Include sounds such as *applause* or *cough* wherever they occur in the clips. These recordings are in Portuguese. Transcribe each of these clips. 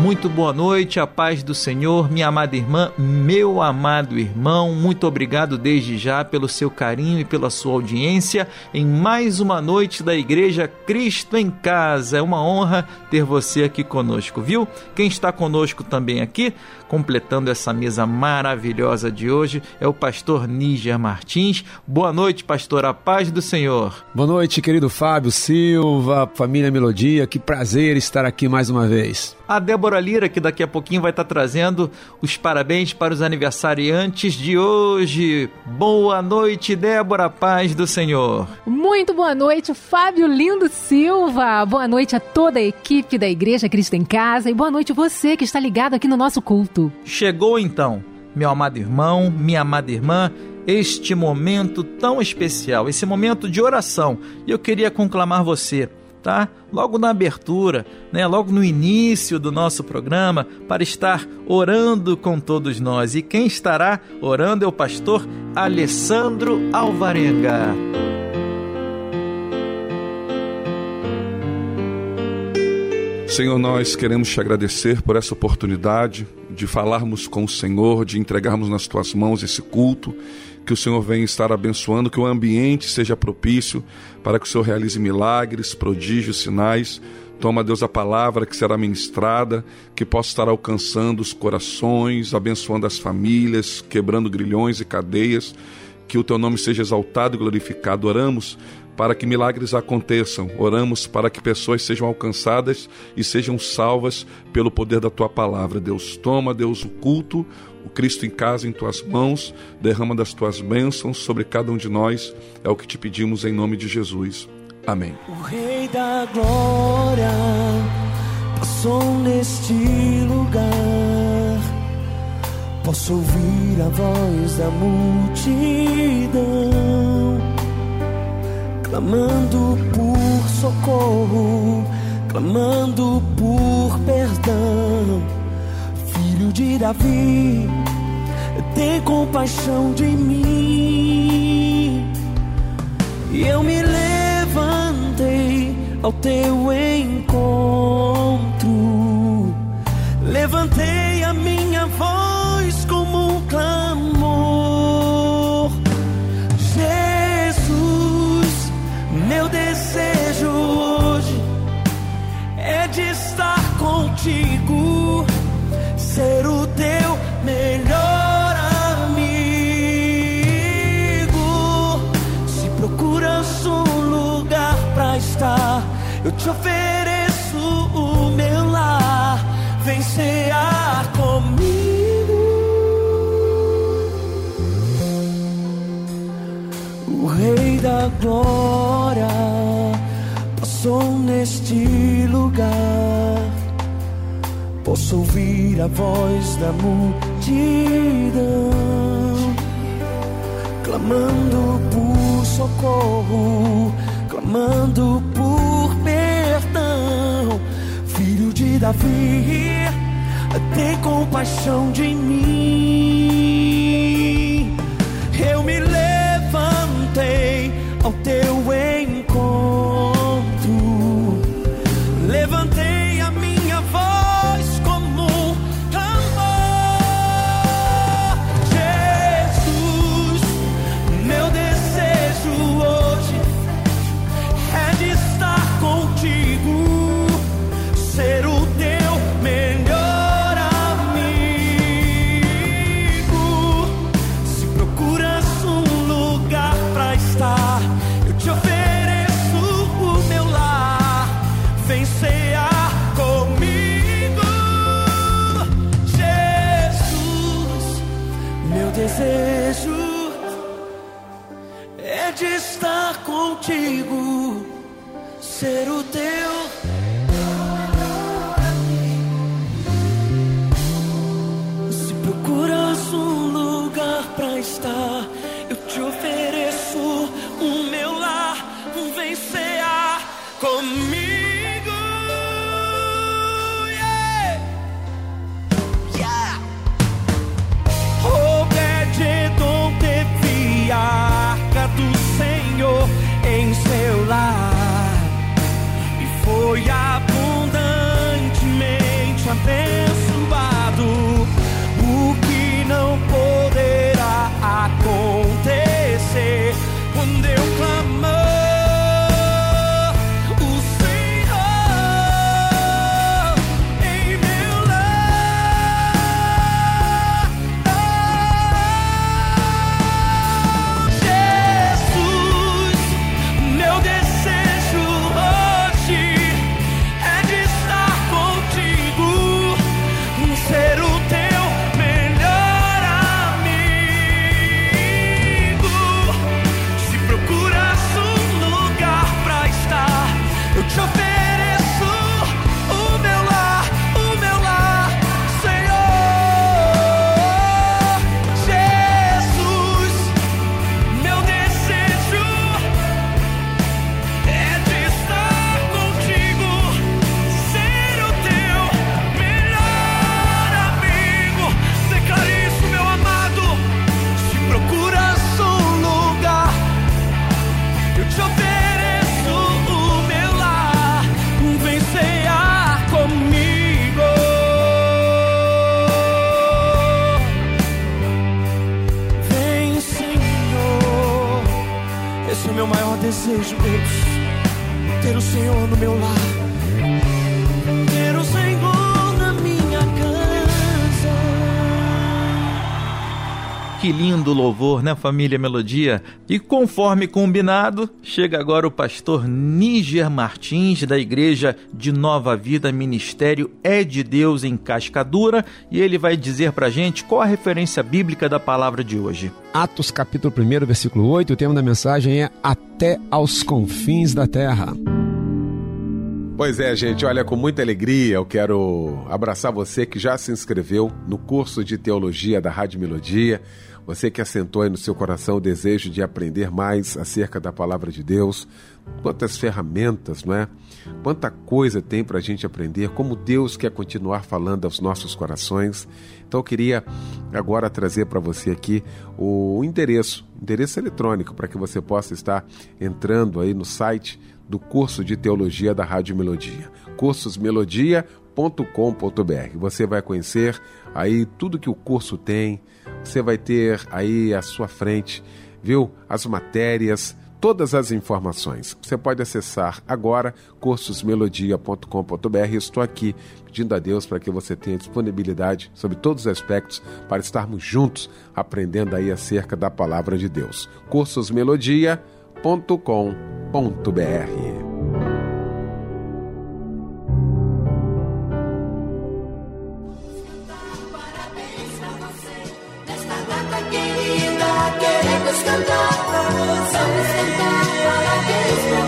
Muito boa noite, a paz do Senhor, minha amada irmã, meu amado irmão. Muito obrigado desde já pelo seu carinho e pela sua audiência em mais uma noite da Igreja Cristo em Casa. É uma honra ter você aqui conosco, viu? Quem está conosco também aqui, completando essa mesa maravilhosa de hoje, é o pastor Níger Martins. Boa noite, pastor, a paz do Senhor. Boa noite, querido Fábio Silva, família Melodia, que prazer estar aqui mais uma vez. A Débora Lira, que daqui a pouquinho vai estar trazendo os parabéns para os aniversariantes de hoje. Boa noite, Débora, paz do Senhor. Muito boa noite, Fábio Lindo Silva. Boa noite a toda a equipe da Igreja Cristo em Casa e boa noite você que está ligado aqui no nosso culto. Chegou então, meu amado irmão, minha amada irmã, este momento tão especial, esse momento de oração. E eu queria conclamar você tá? Logo na abertura, né? Logo no início do nosso programa, para estar orando com todos nós. E quem estará orando é o pastor Alessandro Alvarenga. Senhor, nós queremos te agradecer por essa oportunidade de falarmos com o Senhor, de entregarmos nas tuas mãos esse culto que o Senhor venha estar abençoando, que o ambiente seja propício para que o Senhor realize milagres, prodígios, sinais. Toma, Deus, a palavra que será ministrada, que possa estar alcançando os corações, abençoando as famílias, quebrando grilhões e cadeias. Que o teu nome seja exaltado e glorificado. Oramos para que milagres aconteçam. Oramos para que pessoas sejam alcançadas e sejam salvas pelo poder da tua palavra. Deus, toma, Deus, o culto, o Cristo em casa em tuas mãos, derrama das tuas bênçãos sobre cada um de nós. É o que te pedimos em nome de Jesus. Amém. O Rei da Glória passou neste lugar. Posso ouvir a voz da multidão clamando por socorro, clamando por perdão filho de Davi, tem compaixão de mim. E eu me levantei ao teu encontro, levantei a minha voz como um clamor. Te ofereço o meu lar. Vem comigo. O Rei da Glória passou neste lugar Posso ouvir a voz da multidão clamando por socorro, clamando por Davi, tem compaixão de mim. Eu me levantei ao teu encontro, né, família Melodia? E conforme combinado, chega agora o pastor Níger Martins, da Igreja de Nova Vida Ministério É de Deus em Cascadura, e ele vai dizer pra gente qual a referência bíblica da palavra de hoje. Atos capítulo 1, versículo 8, o tema da mensagem é Até aos confins da terra. Pois é, gente, olha, com muita alegria eu quero abraçar você que já se inscreveu no curso de teologia da Rádio Melodia, você que assentou aí no seu coração o desejo de aprender mais acerca da palavra de Deus, quantas ferramentas, não é? Quanta coisa tem para a gente aprender, como Deus quer continuar falando aos nossos corações. Então eu queria agora trazer para você aqui o endereço, endereço eletrônico, para que você possa estar entrando aí no site do curso de teologia da Rádio Melodia, cursosmelodia.com.br. Você vai conhecer aí tudo que o curso tem, você vai ter aí à sua frente, viu, as matérias, todas as informações. Você pode acessar agora cursosmelodia.com.br. Estou aqui pedindo a Deus para que você tenha disponibilidade sobre todos os aspectos para estarmos juntos aprendendo aí acerca da palavra de Deus. cursosmelodia.com.br. cantar pra você. Vamos cantar parabéns pra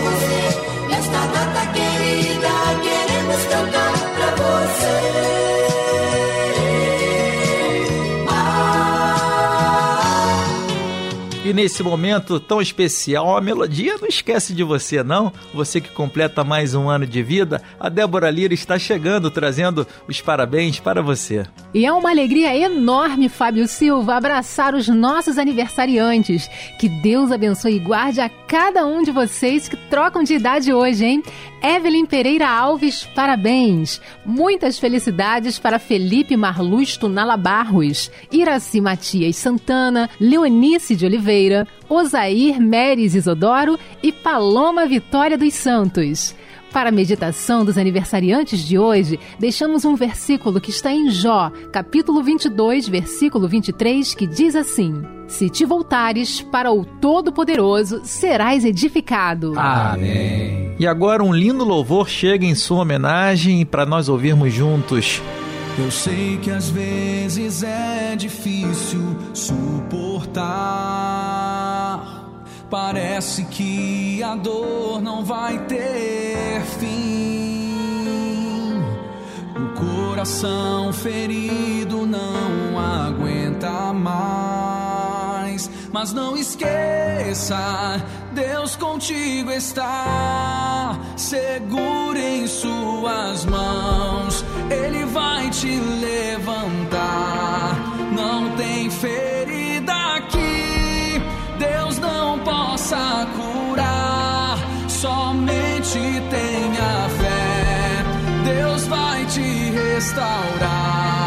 E nesse momento tão especial, a melodia não esquece de você, não. Você que completa mais um ano de vida, a Débora Lira está chegando trazendo os parabéns para você. E é uma alegria enorme, Fábio Silva, abraçar os nossos aniversariantes. Que Deus abençoe e guarde a cada um de vocês que trocam de idade hoje, hein? Evelyn Pereira Alves, parabéns. Muitas felicidades para Felipe Marluz Tunala Barros, Iraci Matias Santana, Leonice de Oliveira, Osair Meres Isodoro e Paloma Vitória dos Santos. Para a meditação dos aniversariantes de hoje, deixamos um versículo que está em Jó, capítulo 22, versículo 23, que diz assim: Se te voltares para o Todo-Poderoso, serás edificado. Amém. E agora um lindo louvor chega em sua homenagem para nós ouvirmos juntos. Eu sei que às vezes é difícil suportar. Parece que a dor não vai ter fim. O coração ferido não aguenta mais. Mas não esqueça, Deus contigo está. Segure em suas mãos, Ele vai te levantar. Não tem ferida aqui, Deus não possa curar. Somente tenha fé, Deus vai te restaurar.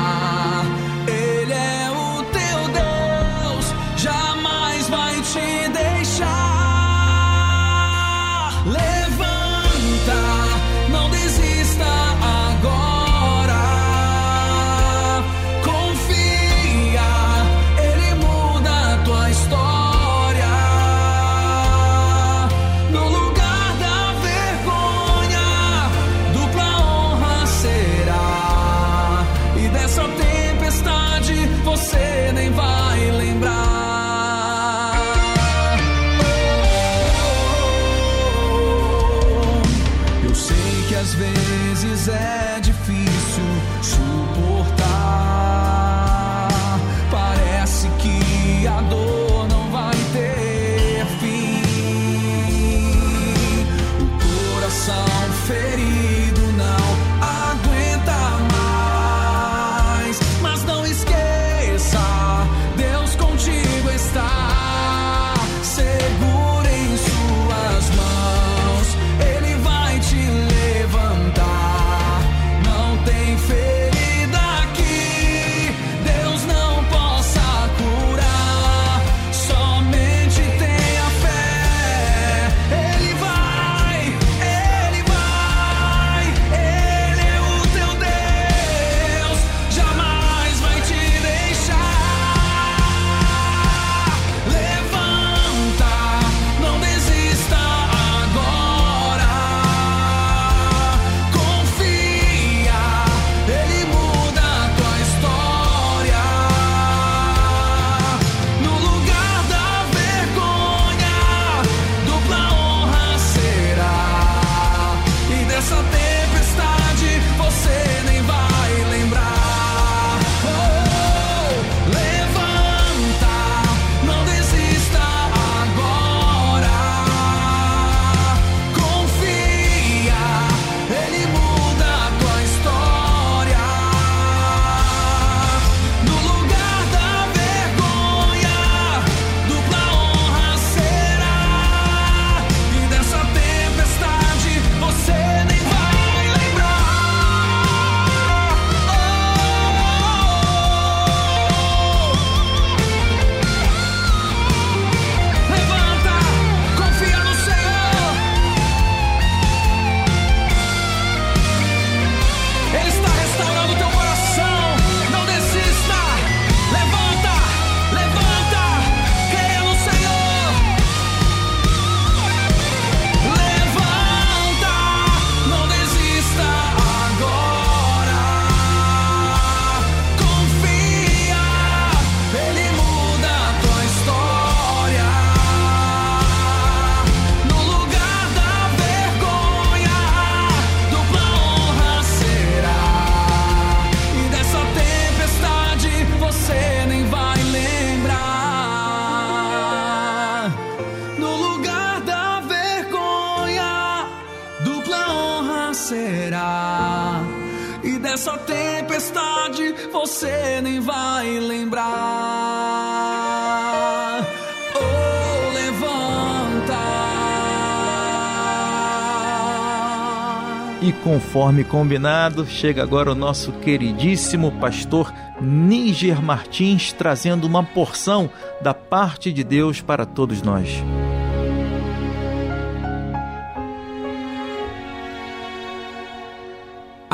Conforme combinado, chega agora o nosso queridíssimo pastor Níger Martins trazendo uma porção da parte de Deus para todos nós.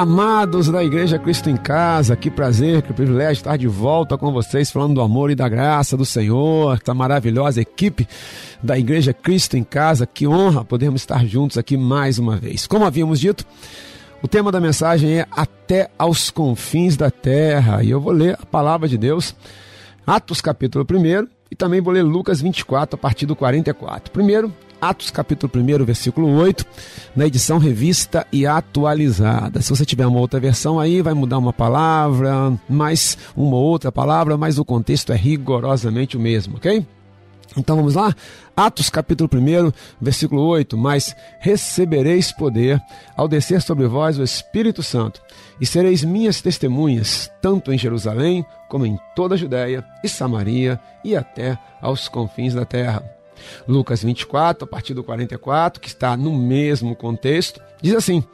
Amados da Igreja Cristo em Casa, que prazer, que privilégio estar de volta com vocês, falando do amor e da graça do Senhor, essa maravilhosa equipe da Igreja Cristo em Casa, que honra podermos estar juntos aqui mais uma vez. Como havíamos dito, o tema da mensagem é Até aos confins da terra, e eu vou ler a palavra de Deus, Atos capítulo 1, e também vou ler Lucas 24, a partir do 44. Primeiro, Atos capítulo 1, versículo 8, na edição revista e atualizada. Se você tiver uma outra versão aí, vai mudar uma palavra, mais uma outra palavra, mas o contexto é rigorosamente o mesmo, ok? Então vamos lá? Atos capítulo 1, versículo 8: Mas recebereis poder ao descer sobre vós o Espírito Santo, e sereis minhas testemunhas, tanto em Jerusalém, como em toda a Judéia e Samaria e até aos confins da terra. Lucas 24, a partir do 44, que está no mesmo contexto, diz assim: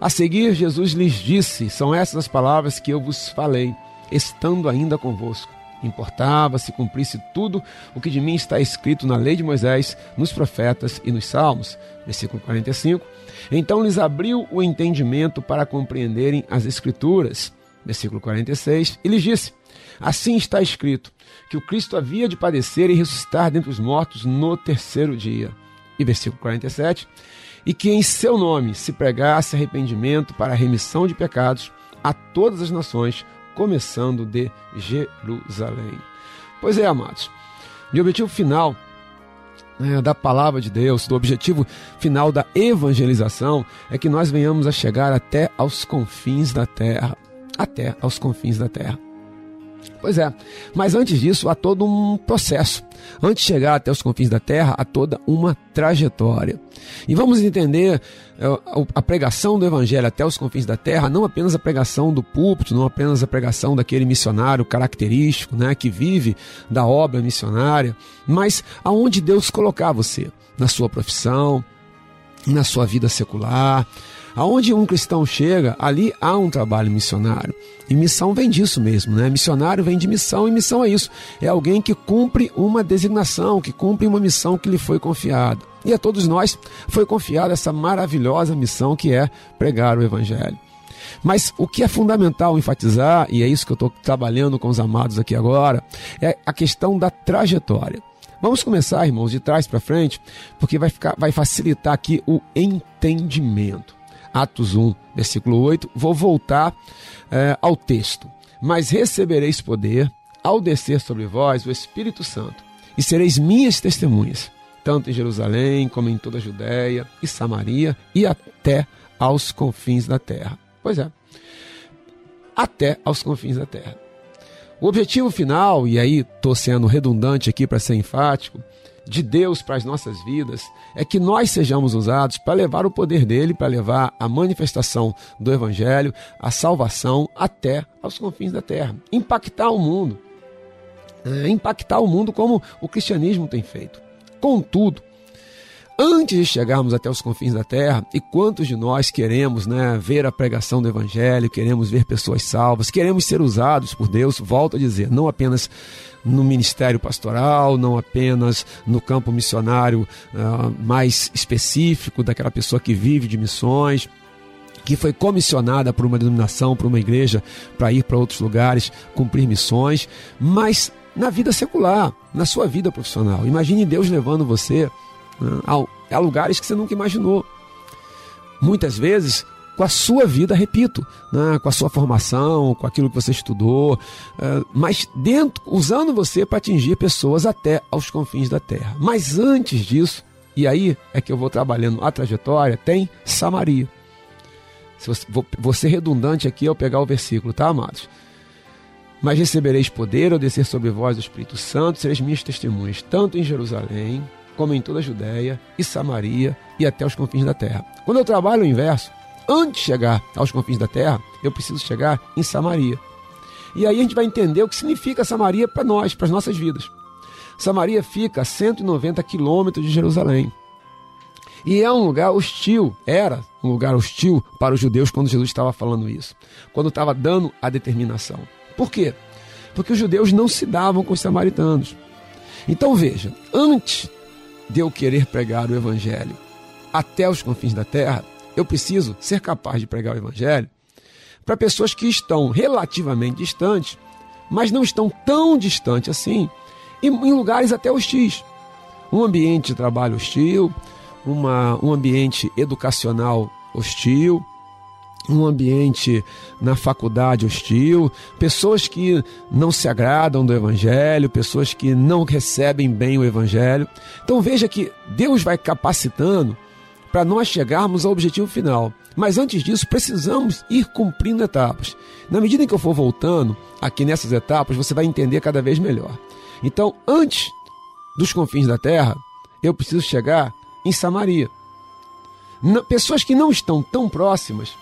A seguir, Jesus lhes disse: São essas as palavras que eu vos falei, estando ainda convosco. Importava se cumprisse tudo o que de mim está escrito na lei de Moisés, nos profetas e nos salmos. Versículo 45. Então lhes abriu o entendimento para compreenderem as Escrituras. Versículo 46. E lhes disse: Assim está escrito que o Cristo havia de padecer e ressuscitar dentre os mortos no terceiro dia. E versículo 47. E que em seu nome se pregasse arrependimento para a remissão de pecados a todas as nações, começando de Jerusalém. Pois é, amados, o objetivo final né, da palavra de Deus, do objetivo final da evangelização, é que nós venhamos a chegar até aos confins da terra. Até aos confins da terra. Pois é, mas antes disso há todo um processo. Antes de chegar até os confins da terra, há toda uma trajetória. E vamos entender a pregação do Evangelho até os confins da terra, não apenas a pregação do púlpito, não apenas a pregação daquele missionário característico, né, que vive da obra missionária, mas aonde Deus colocar você, na sua profissão, na sua vida secular, Aonde um cristão chega, ali há um trabalho missionário. E missão vem disso mesmo, né? Missionário vem de missão e missão é isso. É alguém que cumpre uma designação, que cumpre uma missão que lhe foi confiada. E a todos nós foi confiada essa maravilhosa missão que é pregar o Evangelho. Mas o que é fundamental enfatizar, e é isso que eu estou trabalhando com os amados aqui agora, é a questão da trajetória. Vamos começar, irmãos, de trás para frente, porque vai, ficar, vai facilitar aqui o entendimento. Atos 1, versículo 8. Vou voltar é, ao texto. Mas recebereis poder ao descer sobre vós o Espírito Santo, e sereis minhas testemunhas, tanto em Jerusalém como em toda a Judéia e Samaria e até aos confins da terra. Pois é, até aos confins da terra. O objetivo final, e aí estou sendo redundante aqui para ser enfático, de Deus para as nossas vidas é que nós sejamos usados para levar o poder dele, para levar a manifestação do Evangelho, a salvação até aos confins da terra. Impactar o mundo. É, impactar o mundo como o cristianismo tem feito. Contudo, antes de chegarmos até os confins da terra, e quantos de nós queremos né, ver a pregação do Evangelho, queremos ver pessoas salvas, queremos ser usados por Deus, volto a dizer, não apenas no ministério pastoral, não apenas no campo missionário uh, mais específico daquela pessoa que vive de missões, que foi comissionada por uma denominação, por uma igreja, para ir para outros lugares, cumprir missões, mas na vida secular, na sua vida profissional. Imagine Deus levando você a, lugares que você nunca imaginou. Muitas vezes com a sua vida, repito, né, com a sua formação, com aquilo que você estudou, uh, mas dentro, usando você para atingir pessoas até aos confins da terra. Mas antes disso, e aí é que eu vou trabalhando a trajetória, tem Samaria. Se você, vou, vou ser redundante aqui ao pegar o versículo, tá, amados? Mas recebereis poder ao descer sobre vós o Espírito Santo, sereis minhas testemunhas, tanto em Jerusalém, como em toda a Judéia e Samaria e até os confins da terra. Quando eu trabalho o inverso, antes de chegar aos confins da terra, eu preciso chegar em Samaria. E aí a gente vai entender o que significa Samaria para nós, para as nossas vidas. Samaria fica a 190 quilômetros de Jerusalém. E é um lugar hostil, era um lugar hostil para os judeus quando Jesus estava falando isso, quando estava dando a determinação. Por quê? Porque os judeus não se davam com os samaritanos. Então veja, antes de eu querer pregar o evangelho até os confins da terra, eu preciso ser capaz de pregar o evangelho para pessoas que estão relativamente distantes, mas não estão tão distantes assim, em lugares até hostis. Um ambiente de trabalho hostil, uma, um ambiente educacional hostil, um ambiente na faculdade hostil, pessoas que não se agradam do Evangelho, pessoas que não recebem bem o Evangelho. Então veja que Deus vai capacitando para nós chegarmos ao objetivo final. Mas antes disso, precisamos ir cumprindo etapas. Na medida em que eu for voltando aqui nessas etapas, você vai entender cada vez melhor. Então, antes dos confins da terra, eu preciso chegar em Samaria. Pessoas que não estão tão próximas,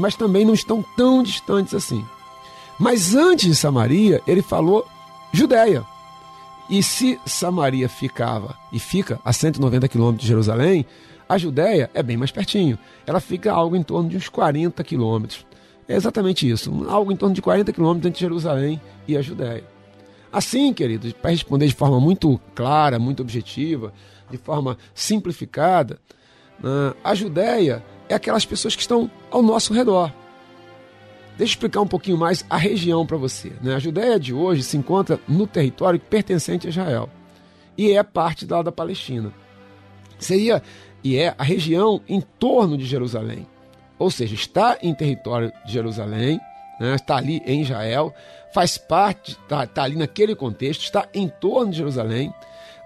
mas também não estão tão distantes assim. Mas antes de Samaria, ele falou Judéia. E se Samaria ficava e fica a 190 quilômetros de Jerusalém, a Judéia é bem mais pertinho. Ela fica algo em torno de uns 40 quilômetros. É exatamente isso, algo em torno de 40 quilômetros entre Jerusalém e a Judéia. Assim, queridos, para responder de forma muito clara, muito objetiva, de forma simplificada, né, a Judéia é aquelas pessoas que estão ao nosso redor. Deixa eu explicar um pouquinho mais a região para você. né? A Judéia de hoje se encontra no território pertencente a Israel e é parte da, da Palestina. Seria e é a região em torno de Jerusalém, ou seja, está em território de Jerusalém, né? está ali em Israel, faz parte, está tá ali naquele contexto, está em torno de Jerusalém,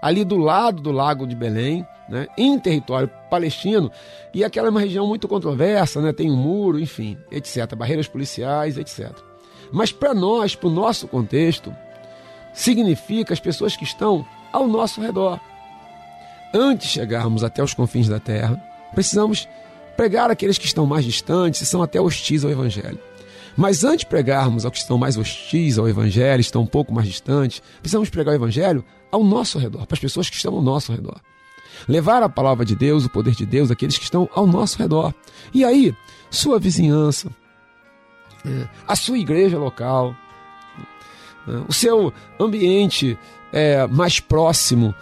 ali do lado do Lago de Belém, né, em território palestino, e aquela é uma região muito controversa, né, tem um muro, enfim, etc., barreiras policiais, etc. Mas para nós, para o nosso contexto, significa as pessoas que estão ao nosso redor. Antes de chegarmos até os confins da terra, precisamos pregar aqueles que estão mais distantes e são até hostis ao Evangelho. Mas antes de pregarmos aos que estão mais hostis ao Evangelho, estão um pouco mais distantes, precisamos pregar o Evangelho ao nosso redor, para as pessoas que estão ao nosso redor. Levar a palavra de Deus, o poder de Deus, àqueles que estão ao nosso redor. E aí, sua vizinhança, é, a sua igreja local, é, o seu ambiente é, mais próximo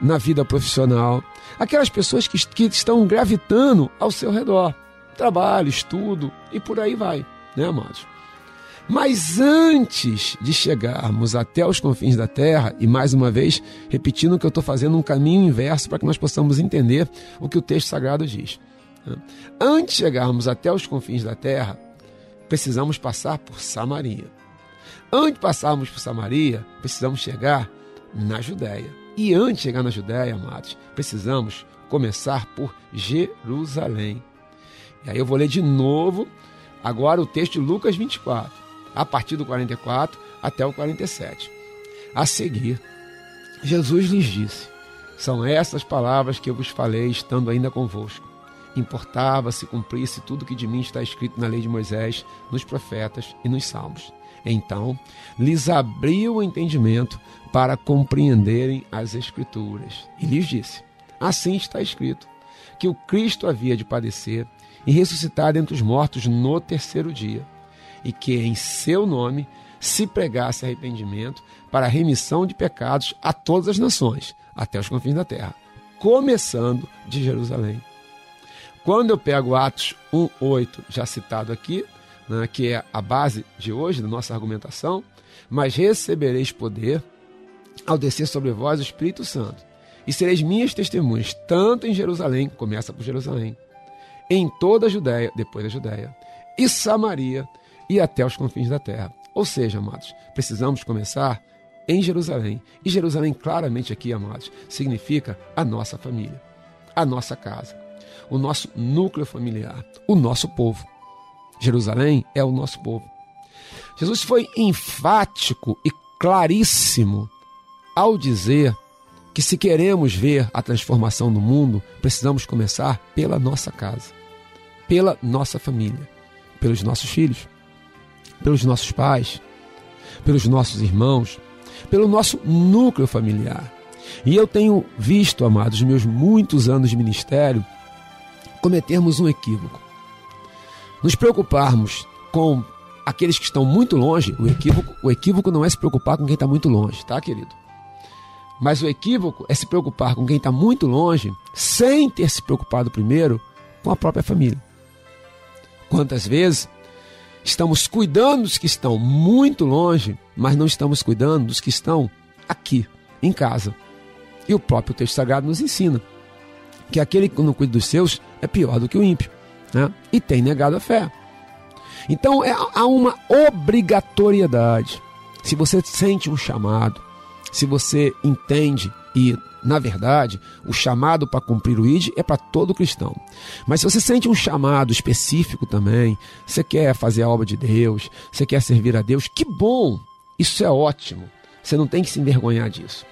na vida profissional, aquelas pessoas que, que estão gravitando ao seu redor, trabalho, estudo e por aí vai, né, amados? Mas antes de chegarmos até os confins da terra, e mais uma vez repetindo que eu estou fazendo um caminho inverso para que nós possamos entender o que o texto sagrado diz. né? Antes de chegarmos até os confins da terra, precisamos passar por Samaria. Antes de passarmos por Samaria, precisamos chegar na Judéia. E antes de chegar na Judéia, amados, precisamos começar por Jerusalém. E aí eu vou ler de novo agora o texto de Lucas 24, a partir do 44 até o 47. A seguir, Jesus lhes disse: São essas palavras que eu vos falei estando ainda convosco. Importava se cumprisse tudo que de mim está escrito na lei de Moisés, nos profetas e nos salmos. Então lhes abriu o entendimento para compreenderem as Escrituras. E lhes disse: Assim está escrito, que o Cristo havia de padecer e ressuscitar dentre os mortos no terceiro dia, e que em seu nome se pregasse arrependimento para a remissão de pecados a todas as nações, até os confins da terra, começando de Jerusalém. Quando eu pego Atos 1:8, já citado aqui, né, que é a base de hoje da nossa argumentação, mas recebereis poder ao descer sobre vós o Espírito Santo, e sereis minhas testemunhas, tanto em Jerusalém, começa por Jerusalém, em toda a Judéia, depois da Judéia, e Samaria, e até os confins da terra. Ou seja, amados, precisamos começar em Jerusalém. E Jerusalém, claramente aqui, amados, significa a nossa família, a nossa casa, o nosso núcleo familiar, o nosso povo. Jerusalém é o nosso povo. Jesus foi enfático e claríssimo ao dizer que se queremos ver a transformação no mundo, precisamos começar pela nossa casa, pela nossa família, pelos nossos filhos, pelos nossos pais, pelos nossos irmãos, pelo nosso núcleo familiar. E eu tenho visto, amados, meus muitos anos de ministério, cometermos um equívoco. Nos preocuparmos com aqueles que estão muito longe, o equívoco, o equívoco não é se preocupar com quem está muito longe, tá, querido? Mas o equívoco é se preocupar com quem está muito longe, sem ter se preocupado primeiro com a própria família. Quantas vezes estamos cuidando dos que estão muito longe, mas não estamos cuidando dos que estão aqui, em casa. E o próprio texto sagrado nos ensina que aquele que não cuida dos seus é pior do que o ímpio, né? e tem negado a fé. Então é, há uma obrigatoriedade. Se você sente um chamado, se você entende e, na verdade, o chamado para cumprir o ID é para todo cristão. Mas se você sente um chamado específico também, você quer fazer a obra de Deus, você quer servir a Deus, que bom! Isso é ótimo. Você não tem que se envergonhar disso.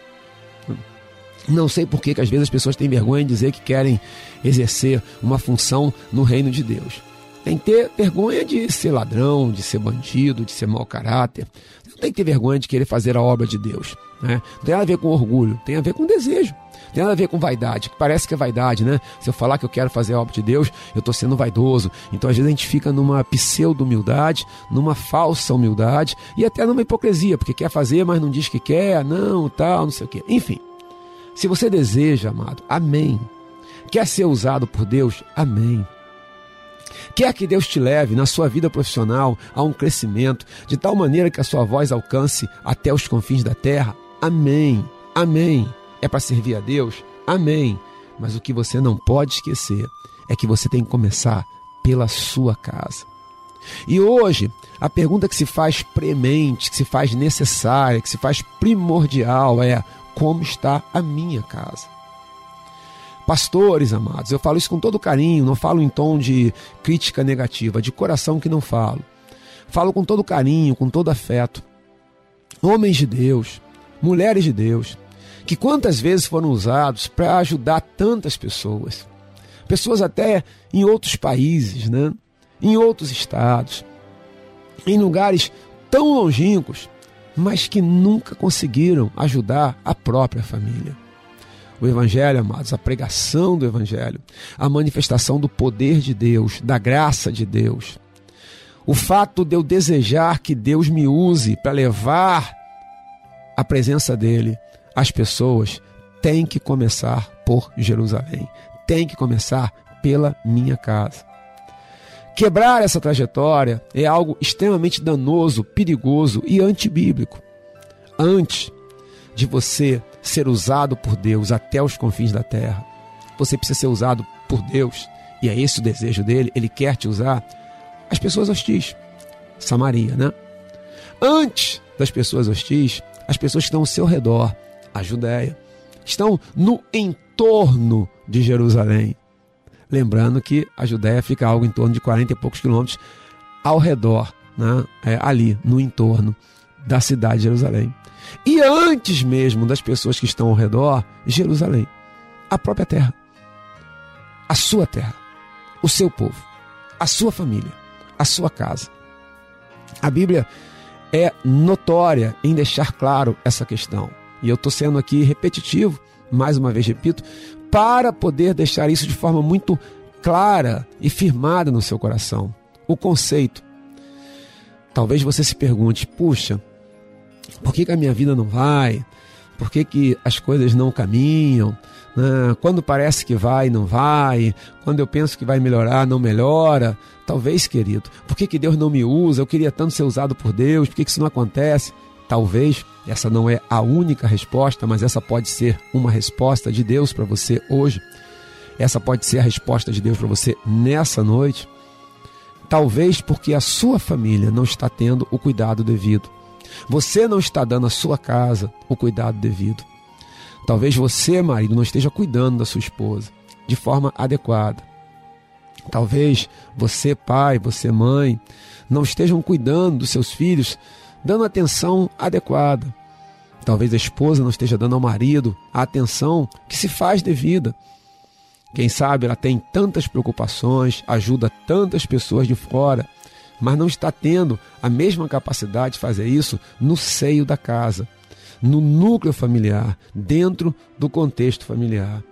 Não sei por que, às vezes as pessoas têm vergonha de dizer que querem exercer uma função no reino de Deus. Tem que ter vergonha de ser ladrão, de ser bandido, de ser mau caráter. Não tem que ter vergonha de querer fazer a obra de Deus. Né? Não tem nada a ver com orgulho, tem a ver com desejo. Não tem nada a ver com vaidade, que parece que é vaidade, né? Se eu falar que eu quero fazer a obra de Deus, eu estou sendo vaidoso. Então, às vezes, a gente fica numa pseudo-humildade, numa falsa humildade e até numa hipocrisia, porque quer fazer, mas não diz que quer, não, tal, não sei o quê. Enfim, se você deseja, amado, amém. Quer ser usado por Deus? Amém. Quer que Deus te leve na sua vida profissional a um crescimento, de tal maneira que a sua voz alcance até os confins da terra? Amém. Amém. É para servir a Deus? Amém. Mas o que você não pode esquecer é que você tem que começar pela sua casa. E hoje, a pergunta que se faz premente, que se faz necessária, que se faz primordial é: como está a minha casa? Pastores amados, eu falo isso com todo carinho, não falo em tom de crítica negativa, de coração que não falo. Falo com todo carinho, com todo afeto. Homens de Deus, mulheres de Deus, que quantas vezes foram usados para ajudar tantas pessoas. Pessoas até em outros países, né? em outros estados, em lugares tão longínquos, mas que nunca conseguiram ajudar a própria família. O Evangelho, amados, a pregação do Evangelho, a manifestação do poder de Deus, da graça de Deus. O fato de eu desejar que Deus me use para levar a presença dele às pessoas tem que começar por Jerusalém, tem que começar pela minha casa. Quebrar essa trajetória é algo extremamente danoso, perigoso e antibíblico. Antes de você ser usado por Deus até os confins da terra, você precisa ser usado por Deus, e é esse o desejo dele, ele quer te usar. As pessoas hostis, Samaria, né? Antes das pessoas hostis, as pessoas que estão ao seu redor, a Judéia, estão no entorno de Jerusalém. Lembrando que a Judéia fica algo em torno de 40 e poucos quilômetros ao redor, né? É, ali, no entorno da cidade de Jerusalém. E antes mesmo das pessoas que estão ao redor, Jerusalém, a própria terra, a sua terra, o seu povo, a sua família, a sua casa. A Bíblia é notória em deixar claro essa questão. E eu estou sendo aqui repetitivo, mais uma vez repito, para poder deixar isso de forma muito clara e firmada no seu coração. O conceito. Talvez você se pergunte: puxa, por que, que a minha vida não vai? Por que, que as coisas não caminham? Né? Quando parece que vai, não vai. Quando eu penso que vai melhorar, não melhora. Talvez, querido, por que, que Deus não me usa? Eu queria tanto ser usado por Deus, por que, que isso não acontece? Talvez essa não é a única resposta, mas essa pode ser uma resposta de Deus para você hoje. Essa pode ser a resposta de Deus para você nessa noite. Talvez porque a sua família não está tendo o cuidado devido. Você não está dando à sua casa o cuidado devido. Talvez você, marido, não esteja cuidando da sua esposa de forma adequada. Talvez você, pai, você, mãe, não estejam cuidando dos seus filhos, dando atenção adequada. Talvez a esposa não esteja dando ao marido a atenção que se faz devida. Quem sabe ela tem tantas preocupações, ajuda tantas pessoas de fora, mas não está tendo a mesma capacidade de fazer isso no seio da casa, no núcleo familiar, dentro do contexto familiar.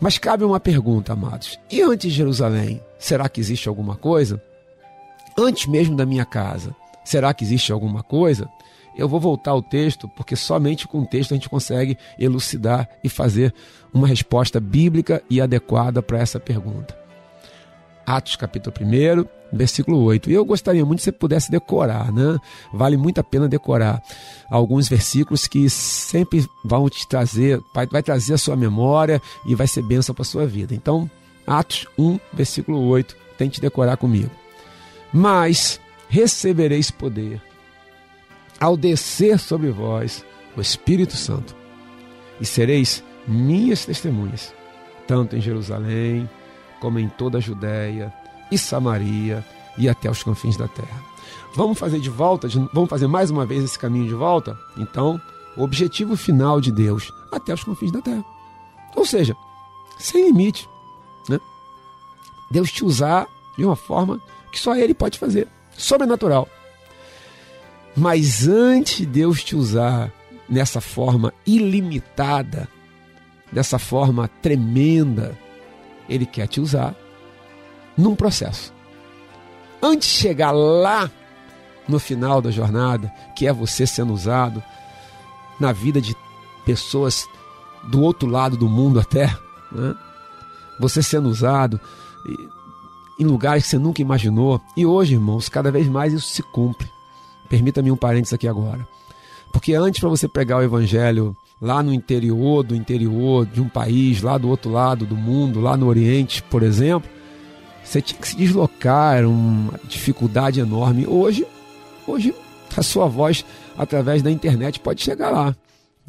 Mas cabe uma pergunta, amados: e antes de Jerusalém, será que existe alguma coisa? Antes mesmo da minha casa, será que existe alguma coisa? Eu vou voltar ao texto, porque somente com o texto a gente consegue elucidar e fazer uma resposta bíblica e adequada para essa pergunta. Atos capítulo 1, versículo 8. E eu gostaria muito que você pudesse decorar, né? Vale muito a pena decorar alguns versículos que sempre vão te trazer, vai, vai trazer a sua memória e vai ser bênção para a sua vida. Então, Atos 1, versículo 8, tente decorar comigo. Mas recebereis poder ao descer sobre vós o Espírito Santo, e sereis minhas testemunhas, tanto em Jerusalém, como em toda a Judéia e Samaria e até os confins da terra. Vamos fazer de volta, vamos fazer mais uma vez esse caminho de volta? Então, o objetivo final de Deus, até os confins da terra. Ou seja, sem limite. Né? Deus te usar de uma forma que só Ele pode fazer, sobrenatural. Mas antes de Deus te usar nessa forma ilimitada, dessa forma tremenda, Ele quer te usar num processo. Antes de chegar lá no final da jornada, que é você sendo usado na vida de pessoas do outro lado do mundo até, né? você sendo usado em lugares que você nunca imaginou. E hoje, irmãos, cada vez mais isso se cumpre. Permita-me um parênteses aqui agora. Porque antes, para você pregar o evangelho lá no interior do interior de um país, lá do outro lado do mundo, lá no Oriente, por exemplo, você tinha que se deslocar, era uma dificuldade enorme. Hoje, hoje a sua voz através da internet pode chegar lá,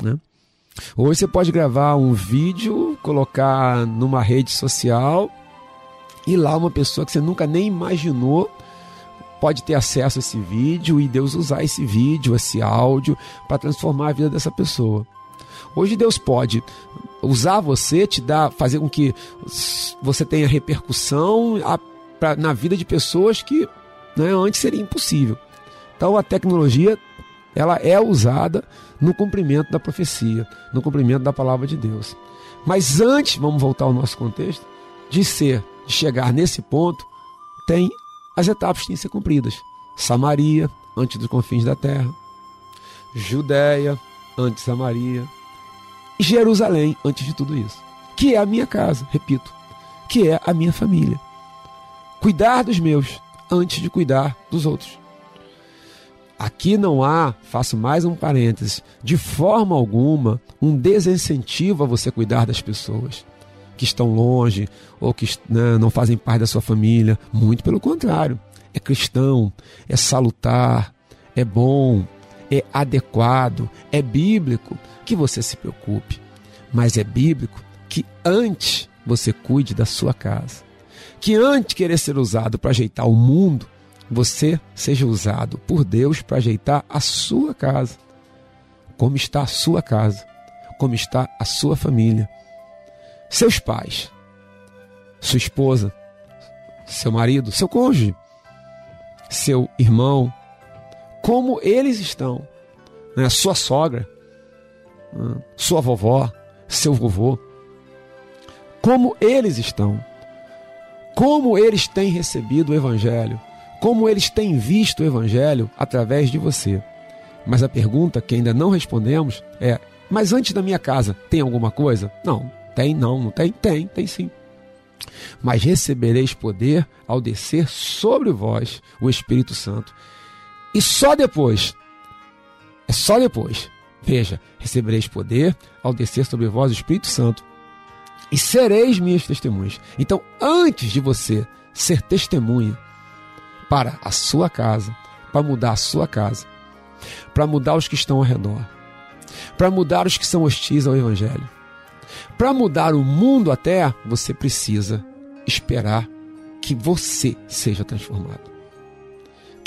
né? Hoje você pode gravar um vídeo, colocar numa rede social e lá uma pessoa que você nunca nem imaginou pode ter acesso a esse vídeo e Deus usar esse vídeo, esse áudio para transformar a vida dessa pessoa. Hoje Deus pode usar você, te dar, fazer com que você tenha repercussão a, pra, na vida de pessoas que né, antes seria impossível. Então a tecnologia ela é usada no cumprimento da profecia, no cumprimento da palavra de Deus. Mas antes, vamos voltar ao nosso contexto, de ser, de chegar nesse ponto, tem as etapas que têm que ser cumpridas. Samaria, antes dos confins da terra. Judéia, antes Samaria. Jerusalém, antes de tudo isso. Que é a minha casa, repito. Que é a minha família. Cuidar dos meus antes de cuidar dos outros. Aqui não há, faço mais um parênteses, de forma alguma um desincentivo a você cuidar das pessoas que estão longe ou que né, não fazem parte da sua família. Muito pelo contrário. É cristão, é salutar, é bom, é adequado, é bíblico que você se preocupe. Mas é bíblico que antes você cuide da sua casa. Que antes de querer ser usado para ajeitar o mundo, você seja usado por Deus para ajeitar a sua casa. Como está a sua casa? Como está a sua família? seus pais, sua esposa, seu marido, seu cônjuge, seu irmão, como eles estão, né? sua sogra, né? sua vovó, seu vovô, como eles estão, como eles têm recebido o Evangelho, como eles têm visto o Evangelho através de você. Mas a pergunta que ainda não respondemos é: mas antes da minha casa tem alguma coisa? Não, tem? Não, não tem? Tem, tem sim. Mas recebereis poder ao descer sobre vós o Espírito Santo. E só depois, é só depois, veja, recebereis poder ao descer sobre vós o Espírito Santo. E sereis minhas testemunhas. Então, antes de você ser testemunha para a sua casa, para mudar a sua casa, para mudar os que estão ao redor, para mudar os que são hostis ao Evangelho, para mudar o mundo até, você precisa esperar que você seja transformado.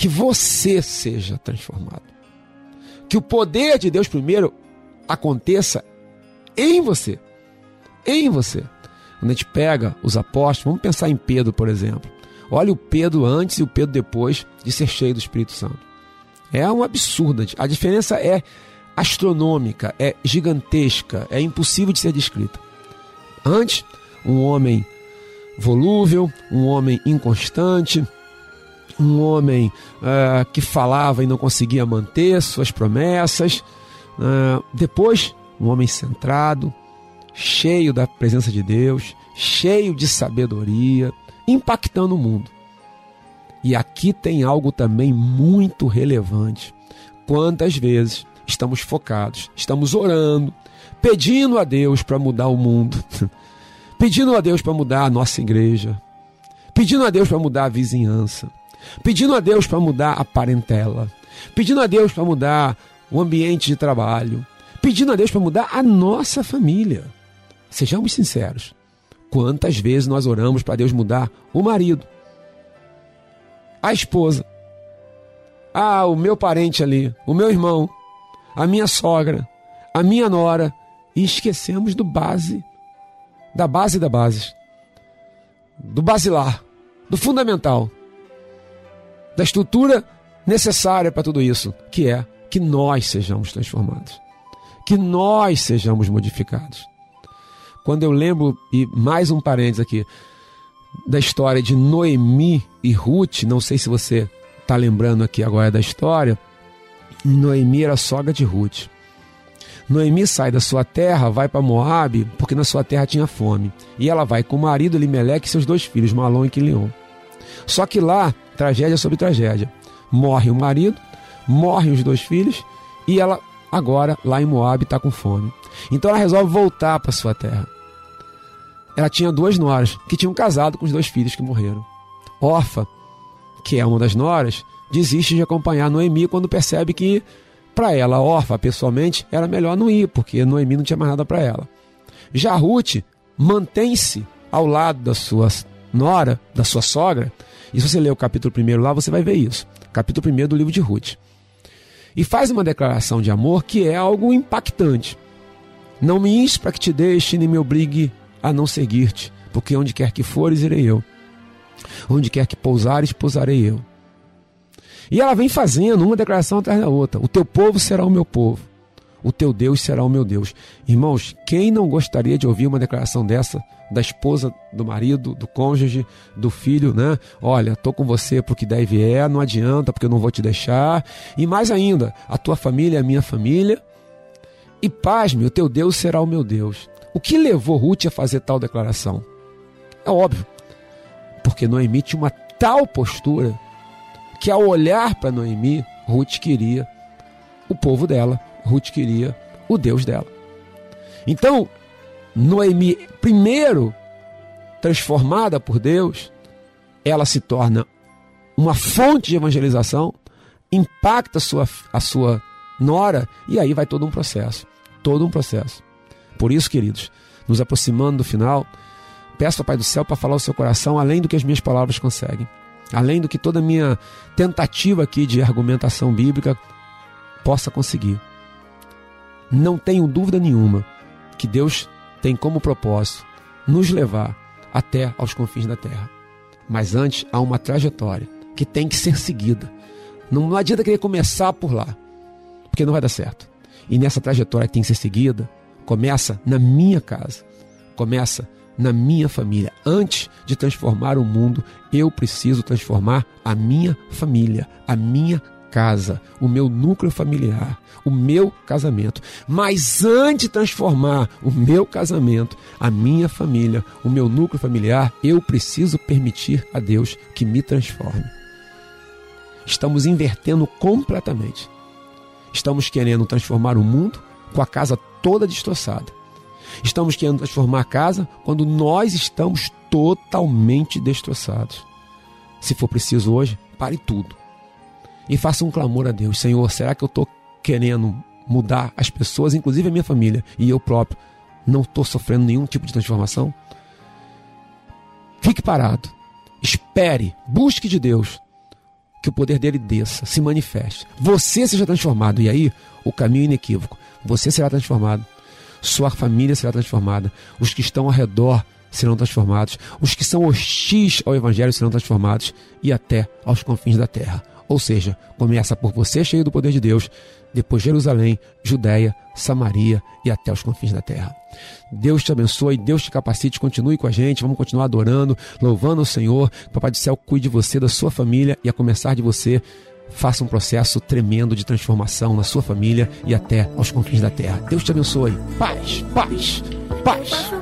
Que você seja transformado. Que o poder de Deus primeiro aconteça em você. Em você. Quando a gente pega os apóstolos, vamos pensar em Pedro, por exemplo. Olha o Pedro antes e o Pedro depois de ser cheio do Espírito Santo. É um absurdo. A diferença é astronômica, é gigantesca, é impossível de ser descrita. Antes, um homem volúvel, um homem inconstante, um homem uh, que falava e não conseguia manter suas promessas. Uh, depois, um homem centrado, cheio da presença de Deus, cheio de sabedoria, impactando o mundo. E aqui tem algo também muito relevante. Quantas vezes estamos focados, estamos orando, pedindo a Deus para mudar o mundo, *laughs* pedindo a Deus para mudar a nossa igreja, pedindo a Deus para mudar a vizinhança, pedindo a Deus para mudar a parentela, pedindo a Deus para mudar o ambiente de trabalho, pedindo a Deus para mudar a nossa família. Sejamos sinceros. Quantas vezes nós oramos para Deus mudar o marido, a esposa, ah, o meu parente ali, o meu irmão, a minha sogra, a minha nora, e esquecemos do base, da base da base, do basilar, do fundamental, da estrutura necessária para tudo isso, que é que nós sejamos transformados, que nós sejamos modificados. Quando eu lembro, e mais um parênteses aqui, da história de Noemi e Ruth, não sei se você está lembrando aqui agora da história, Noemi era sogra de Ruth. Noemi sai da sua terra, vai para Moabe, porque na sua terra tinha fome. E ela vai com o marido Elimelec e seus dois filhos, Malom e Quilion. Só que lá, tragédia sobre tragédia. Morre o marido, morrem os dois filhos, e ela agora, lá em Moabe, está com fome. Então ela resolve voltar para sua terra. Ela tinha duas noras que tinham casado com os dois filhos que morreram. Orfa, que é uma das noras, desiste de acompanhar Noemi quando percebe que, para ela, órfã, pessoalmente, era melhor não ir, porque Noemi não tinha mais nada para ela. Já Ruth mantém-se ao lado da sua nora, da sua sogra, e se você ler o capítulo 1 lá, você vai ver isso. Capítulo 1 do livro de Ruth. E faz uma declaração de amor que é algo impactante. Não me ins para que te deixe, nem me obrigue a não seguir-te, porque onde quer que fores, irei eu. Onde quer que pousares, pousarei eu. E ela vem fazendo uma declaração atrás da outra: O teu povo será o meu povo, o teu Deus será o meu Deus. Irmãos, quem não gostaria de ouvir uma declaração dessa da esposa, do marido, do cônjuge, do filho, né? Olha, tô com você porque daí vier, não adianta, porque eu não vou te deixar. E mais ainda, a tua família é a minha família. E pasme, o teu Deus será o meu Deus. O que levou Ruth a fazer tal declaração? É óbvio, porque Noemi tinha uma tal postura que ao olhar para Noemi, Ruth queria o povo dela, Ruth queria o Deus dela. Então, Noemi, primeiro transformada por Deus, ela se torna uma fonte de evangelização, impacta a sua, a sua nora, e aí vai todo um processo. Todo um processo. Por isso, queridos, nos aproximando do final, peço ao Pai do Céu para falar o seu coração além do que as minhas palavras conseguem. Além do que toda a minha tentativa aqui de argumentação bíblica possa conseguir. Não tenho dúvida nenhuma que Deus tem como propósito nos levar até aos confins da terra. Mas antes há uma trajetória que tem que ser seguida. Não adianta querer começar por lá, porque não vai dar certo. E nessa trajetória que tem que ser seguida, começa na minha casa, começa na minha família. Antes de transformar o mundo, eu preciso transformar a minha família, a minha casa, o meu núcleo familiar, o meu casamento. Mas antes de transformar o meu casamento, a minha família, o meu núcleo familiar, eu preciso permitir a Deus que me transforme. Estamos invertendo completamente. Estamos querendo transformar o mundo com a casa toda destroçada. Estamos querendo transformar a casa quando nós estamos totalmente destroçados. Se for preciso hoje, pare tudo e faça um clamor a Deus: Senhor, será que eu estou querendo mudar as pessoas, inclusive a minha família e eu próprio, não estou sofrendo nenhum tipo de transformação? Fique parado, espere, busque de Deus que o poder dele desça, se manifeste. Você seja transformado, e aí o caminho é inequívoco. Você será transformado, sua família será transformada, os que estão ao redor serão transformados, os que são hostis ao Evangelho serão transformados e até aos confins da terra. Ou seja, começa por você cheio do poder de Deus, depois Jerusalém, Judéia, Samaria e até os confins da terra. Deus te abençoe, Deus te capacite, continue com a gente, vamos continuar adorando, louvando o Senhor. Papai do céu cuide de você, da sua família e a começar de você faça um processo tremendo de transformação na sua família e até aos confins da terra. Deus te abençoe. Paz, paz, paz.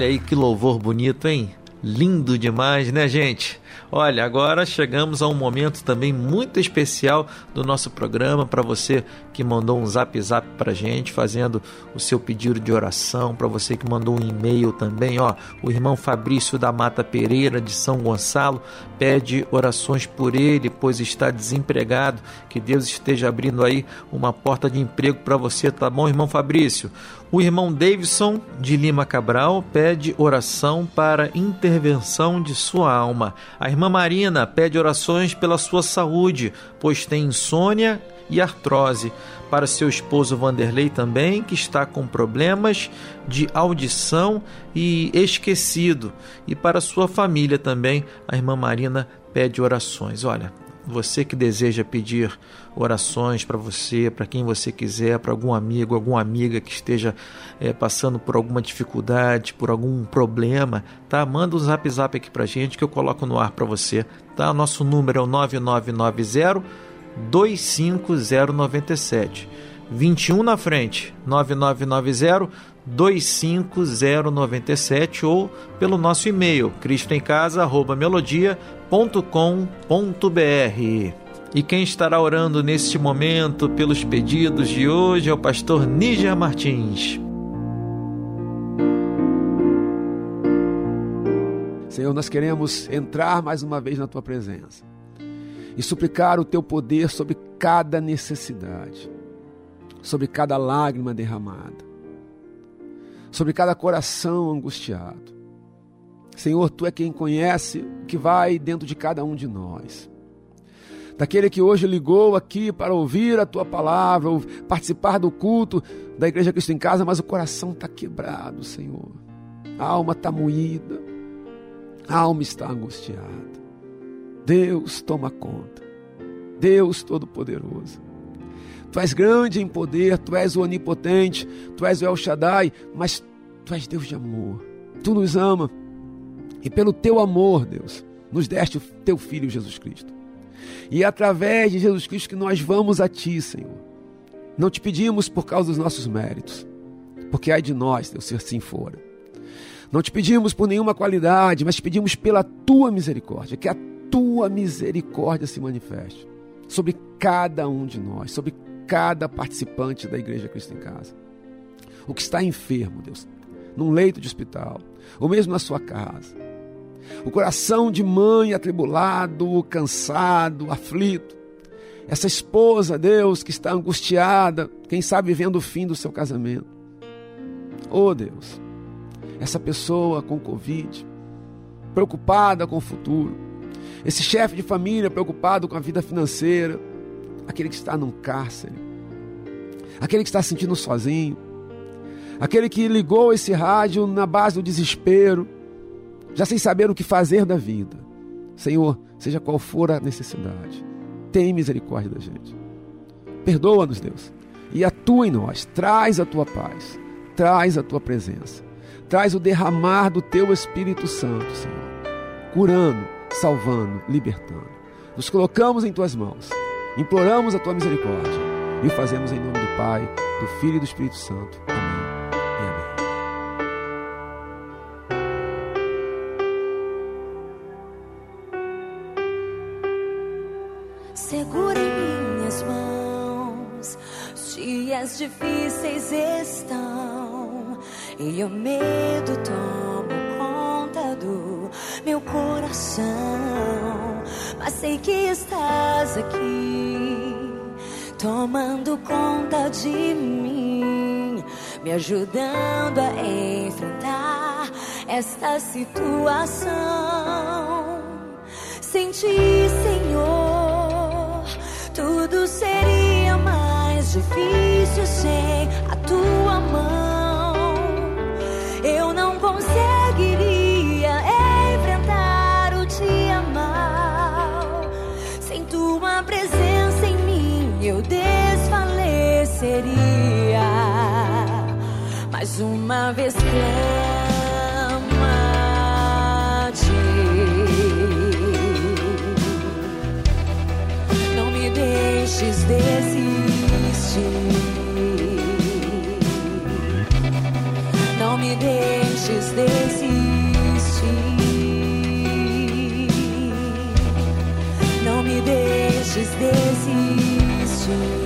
Olha aí que louvor bonito, hein? Lindo demais, né, gente? Olha, agora chegamos a um momento também muito especial do nosso programa para você que mandou um zap zap para gente fazendo o seu pedido de oração, para você que mandou um e-mail também, ó, o irmão Fabrício da Mata Pereira de São Gonçalo pede orações por ele, pois está desempregado. Que Deus esteja abrindo aí uma porta de emprego para você, tá bom, irmão Fabrício? O irmão Davidson de Lima Cabral pede oração para intervenção de sua alma. A irmã Marina pede orações pela sua saúde, pois tem insônia e artrose. Para seu esposo Vanderlei também, que está com problemas de audição e esquecido. E para sua família também, a irmã Marina pede orações. Olha, você que deseja pedir orações para você, para quem você quiser, para algum amigo, alguma amiga que esteja é, passando por alguma dificuldade, por algum problema, tá? Manda um zap zap aqui para gente que eu coloco no ar para você, tá? Nosso número é o 9990 25097. 21 na frente, 9990 25097 ou pelo nosso e-mail cristoemcasa@melodia.com.br. E quem estará orando neste momento pelos pedidos de hoje é o pastor Níger Martins. Senhor, nós queremos entrar mais uma vez na tua presença e suplicar o teu poder sobre cada necessidade, sobre cada lágrima derramada, sobre cada coração angustiado. Senhor, tu é quem conhece o que vai dentro de cada um de nós. Daquele que hoje ligou aqui para ouvir a tua palavra, participar do culto da Igreja Cristo em Casa, mas o coração está quebrado, Senhor. A alma está moída, a alma está angustiada. Deus toma conta. Deus Todo-Poderoso. Tu és grande em poder, tu és o onipotente, tu és o El Shaddai, mas tu és Deus de amor. Tu nos ama. E pelo teu amor, Deus, nos deste o teu filho Jesus Cristo. E é através de Jesus Cristo que nós vamos a ti, Senhor. Não te pedimos por causa dos nossos méritos, porque ai de nós, Deus, se assim for. Não te pedimos por nenhuma qualidade, mas te pedimos pela tua misericórdia, que a tua misericórdia se manifeste sobre cada um de nós, sobre cada participante da Igreja Cristo em Casa. O que está enfermo, Deus, num leito de hospital, ou mesmo na sua casa. O coração de mãe atribulado, cansado, aflito. Essa esposa, Deus, que está angustiada, quem sabe vendo o fim do seu casamento. Oh, Deus, essa pessoa com Covid, preocupada com o futuro. Esse chefe de família preocupado com a vida financeira. Aquele que está num cárcere. Aquele que está se sentindo sozinho. Aquele que ligou esse rádio na base do desespero, já sem saber o que fazer da vida. Senhor, seja qual for a necessidade, tem misericórdia da gente. Perdoa-nos, Deus, e atua em nós. Traz a tua paz, traz a tua presença, traz o derramar do teu Espírito Santo, Senhor, curando, salvando, libertando. Nos colocamos em tuas mãos, imploramos a tua misericórdia e o fazemos em nome do Pai, do Filho e do Espírito Santo. Amém. E. Segura em minhas mãos, os dias difíceis estão e o medo toma conta do meu coração. Mas sei que estás aqui, tomando conta de mim, me ajudando a enfrentar esta situação. Sem ti, Senhor, tudo seria mais difícil sem a tua mão. Eu não conseguiria mais uma vez clama -te. Não me deixes desistir. Não me deixes desistir. Não me deixes desistir.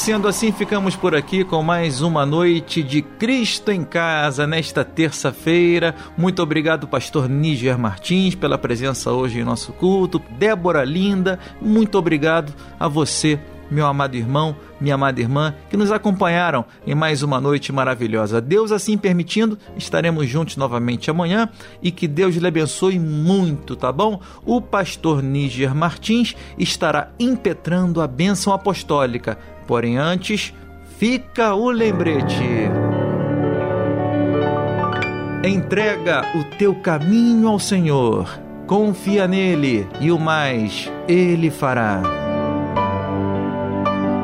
Sendo assim, ficamos por aqui com mais uma noite de Cristo em Casa nesta terça-feira. Muito obrigado, pastor Níger Martins, pela presença hoje em nosso culto. Débora Linda, muito obrigado a você, meu amado irmão, minha amada irmã, que nos acompanharam em mais uma noite maravilhosa. Deus assim permitindo, estaremos juntos novamente amanhã e que Deus lhe abençoe muito, tá bom? O pastor Níger Martins estará impetrando a bênção apostólica. Porém, antes, fica o lembrete. Entrega o teu caminho ao Senhor, confia nele e o mais ele fará.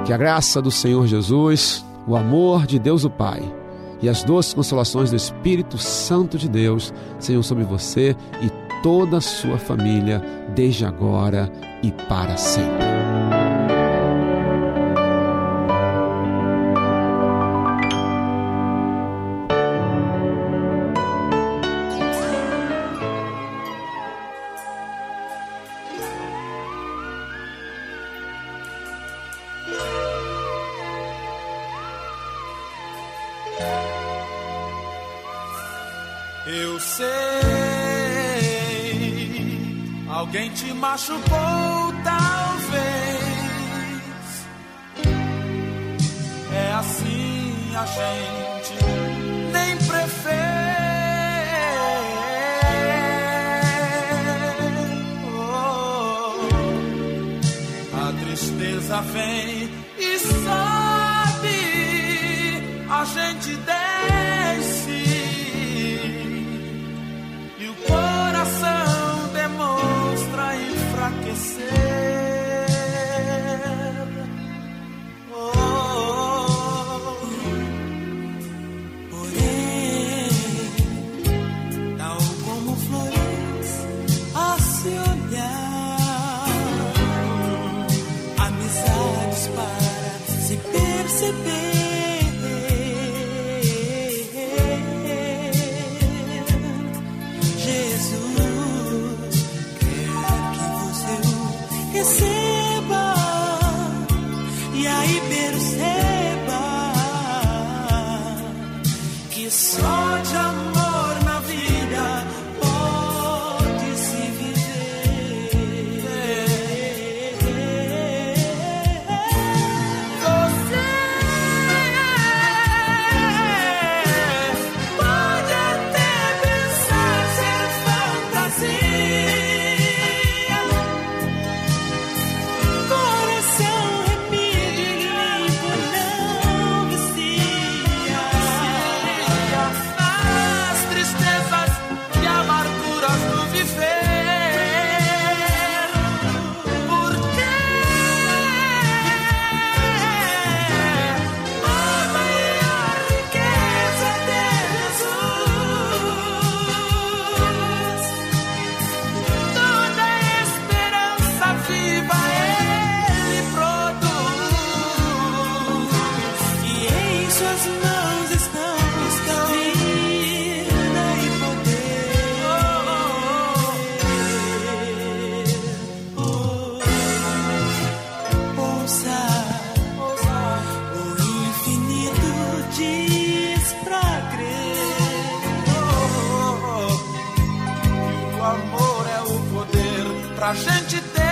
Que a graça do Senhor Jesus, o amor de Deus o Pai e as doces consolações do Espírito Santo de Deus sejam sobre você e toda a sua família, desde agora e para sempre. say. Pra gente ter.